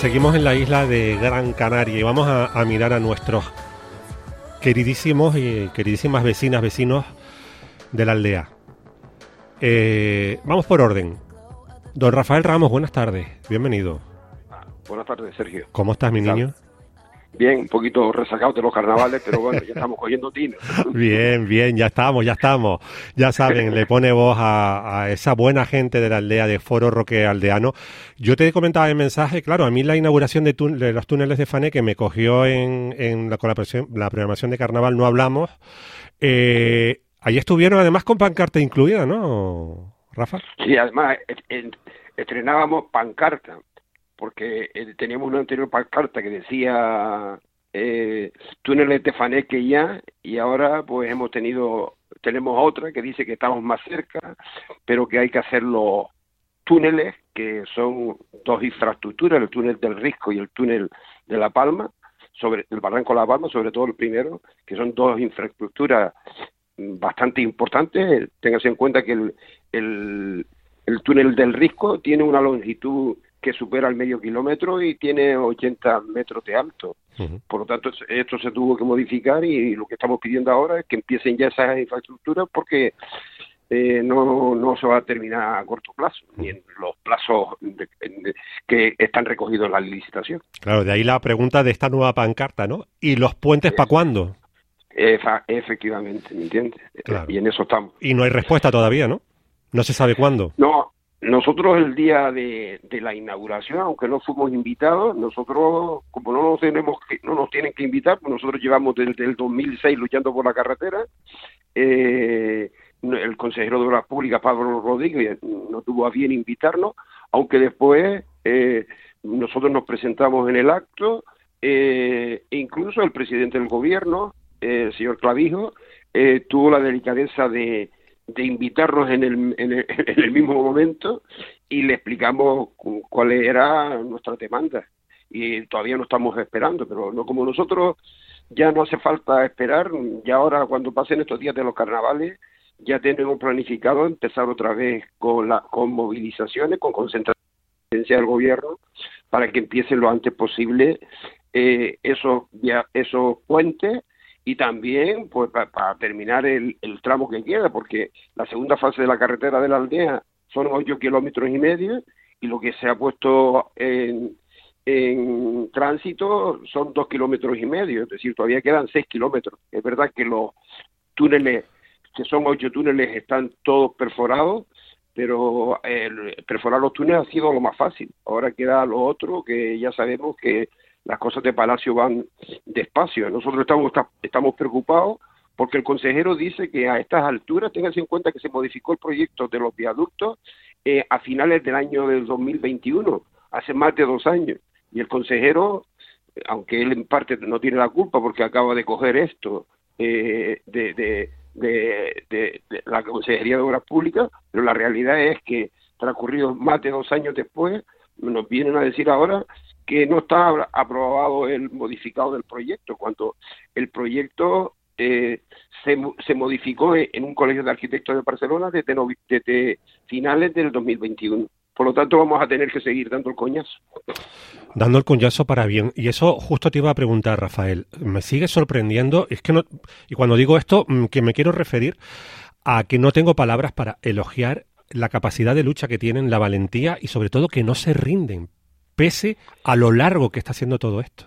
seguimos en la isla de Gran Canaria y vamos a, mirar a nuestros queridísimos y queridísimas vecinas, vecinos de la aldea. Eh, vamos por orden. Don Rafael Ramos, buenas tardes, bienvenido. Buenas tardes, Sergio. ¿Cómo estás, mi niño? Bien, un poquito resacado de los carnavales, pero bueno, ya estamos cogiendo tino. bien, bien, ya estamos, ya estamos. Ya saben, le pone voz a, esa buena gente de la aldea de Foro Roque Aldeano. Yo te comentaba el mensaje, claro, a mí la inauguración de, los túneles de Fané que me cogió en, la, con la, programación de carnaval no hablamos. Eh, ahí estuvieron además con pancarta incluida, ¿no, Rafa? Sí, además estrenábamos pancarta porque eh, teníamos una anterior pancarta que decía eh, túneles de Faneque ya y ahora pues hemos tenido tenemos otra que dice que estamos más cerca pero que hay que hacer los túneles que son dos infraestructuras el túnel del Risco y el túnel de La Palma sobre el barranco de La Palma sobre todo el primero que son dos infraestructuras bastante importantes. Téngase en cuenta que el, el túnel del Risco tiene una longitud que supera el medio kilómetro y tiene 80 metros de alto. Por lo tanto, esto se tuvo que modificar y lo que estamos pidiendo ahora es que empiecen ya esas infraestructuras porque eh, no, no se va a terminar a corto plazo, ni en los plazos que están recogidos en la licitación. Claro, de ahí la pregunta de esta nueva pancarta, ¿no? ¿Y los puentes para cuándo? efectivamente, ¿me entiendes? Y en eso estamos. Y no hay respuesta todavía, ¿no? No se sabe cuándo. No, nosotros el día de, la inauguración, aunque no fuimos invitados, nosotros, como no nos tenemos que, no nos tienen que invitar, pues nosotros llevamos desde el 2006 luchando por la carretera. Eh, el consejero de Obras Públicas, Pablo Rodríguez, no tuvo a bien invitarnos, aunque después eh, nosotros nos presentamos en el acto, eh, e incluso el presidente del gobierno, el señor Clavijo, tuvo la delicadeza de de invitarnos en el, en el, mismo momento y le explicamos cuál era nuestra demanda. Y todavía no estamos esperando, pero no como nosotros ya no hace falta esperar, ya ahora cuando pasen estos días de los carnavales, ya tenemos planificado empezar otra vez con, la, con movilizaciones, con concentración del gobierno, para que empiecen lo antes posible eh, esos, esos puentes y también pues para terminar el, tramo que queda, porque la segunda fase de la carretera de la aldea son ocho kilómetros y medio y lo que se ha puesto en, en tránsito son dos kilómetros y medio, es decir, todavía quedan seis kilómetros. Es verdad que los túneles, que son ocho túneles, están todos perforados, pero el perforar los túneles ha sido lo más fácil. Ahora queda lo otro que ya sabemos que las cosas de Palacio van despacio. Nosotros estamos, estamos preocupados porque el consejero dice que a estas alturas, ténganse en cuenta que se modificó el proyecto de los viaductos eh, a finales del año del 2021, hace más de dos años. Y el consejero, aunque él en parte no tiene la culpa porque acaba de coger esto eh, de, de, de, la Consejería de Obras Públicas, pero la realidad es que transcurridos más de dos años después, nos vienen a decir ahora que no está aprobado el modificado del proyecto, cuando el proyecto eh, se, se, modificó en un colegio de arquitectos de Barcelona desde, desde finales del 2021. Por lo tanto, vamos a tener que seguir dando el coñazo. Dando el coñazo para bien. Y eso justo te iba a preguntar, Rafael. Me sigue sorprendiendo. Es que no. Y cuando digo esto, mm, que me quiero referir a que no tengo palabras para elogiar la capacidad de lucha que tienen, la valentía y sobre todo que no se rinden pese a lo largo que está haciendo todo esto.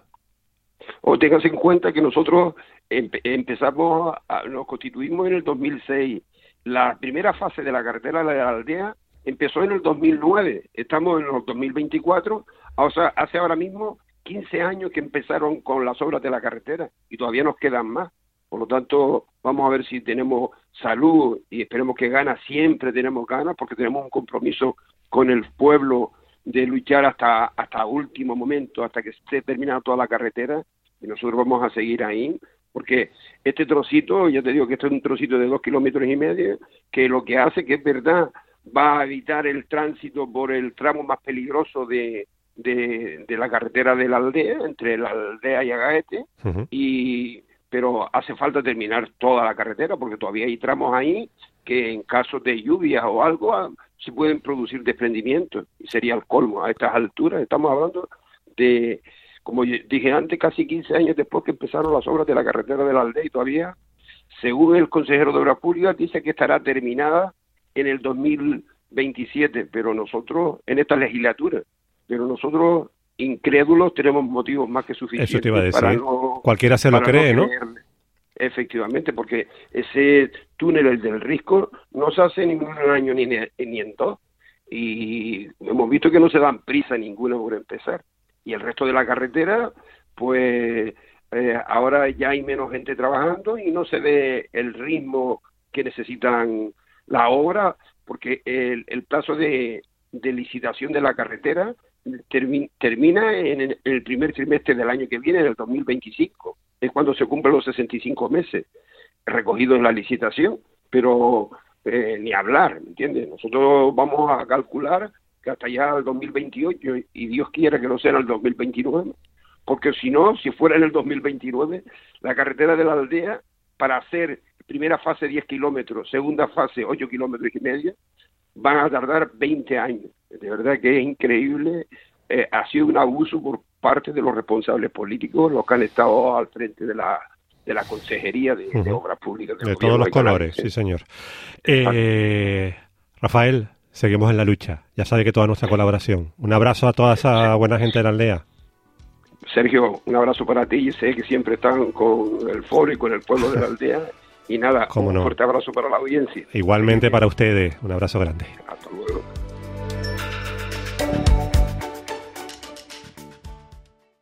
O tengas en cuenta que nosotros empezamos, nos constituimos en el 2006. La primera fase de la carretera de la aldea empezó en el 2009. Estamos en el 2024. O sea, hace ahora mismo 15 años que empezaron con las obras de la carretera y todavía nos quedan más. Por lo tanto, vamos a ver si tenemos salud y esperemos que gana. Siempre tenemos ganas porque tenemos un compromiso con el pueblo de luchar hasta, hasta último momento, hasta que esté terminada toda la carretera, y nosotros vamos a seguir ahí, porque este trocito, ya te digo que este es un trocito de dos kilómetros y medio, que lo que hace, que es verdad, va a evitar el tránsito por el tramo más peligroso de, de, la carretera de la aldea, entre la aldea y Agaete, y pero hace falta terminar toda la carretera porque todavía hay tramos ahí que en caso de lluvia o algo se pueden producir desprendimientos y sería el colmo. A estas alturas estamos hablando de, como dije antes, casi 15 años después que empezaron las obras de la carretera de la aldea y todavía, según el consejero de Obras Públicas, dice que estará terminada en el 2027, pero nosotros, en esta legislatura, pero nosotros incrédulos tenemos motivos más que suficientes Eso te iba a decir. Cualquiera se lo cree, ¿no? Efectivamente, porque ese túnel, el del Risco, no se hace ni en un año ni, ni en dos. Y hemos visto que no se dan prisa ninguna por empezar. Y el resto de la carretera, pues eh, ahora ya hay menos gente trabajando y no se ve el ritmo que necesitan la obra, porque el, el plazo de, de licitación de la carretera termina en el primer trimestre del año que viene, en el 2025. Es cuando se cumplen los 65 meses recogidos en la licitación, pero eh, ni hablar, ¿me entiendes? Nosotros vamos a calcular que hasta ya el 2028 y Dios quiera que no sea en el 2029, porque si no, si fuera en el 2029, la carretera de la aldea para hacer primera fase 10 kilómetros, segunda fase 8 kilómetros y medio, van a tardar 20 años. De verdad que es increíble. Eh, ha sido un abuso por parte de los responsables políticos, los que han estado al frente de la, de la Consejería de, Obras Públicas. De todos los colores, sí, señor. Eh, Rafael, seguimos en la lucha. Ya sabe que toda nuestra colaboración. Un abrazo a toda esa buena gente de la aldea. Sergio, un abrazo para ti. Sé que siempre están con el foro y con el pueblo de la aldea. Y nada, un fuerte abrazo para la audiencia. Igualmente para ustedes, un abrazo grande. Hasta luego.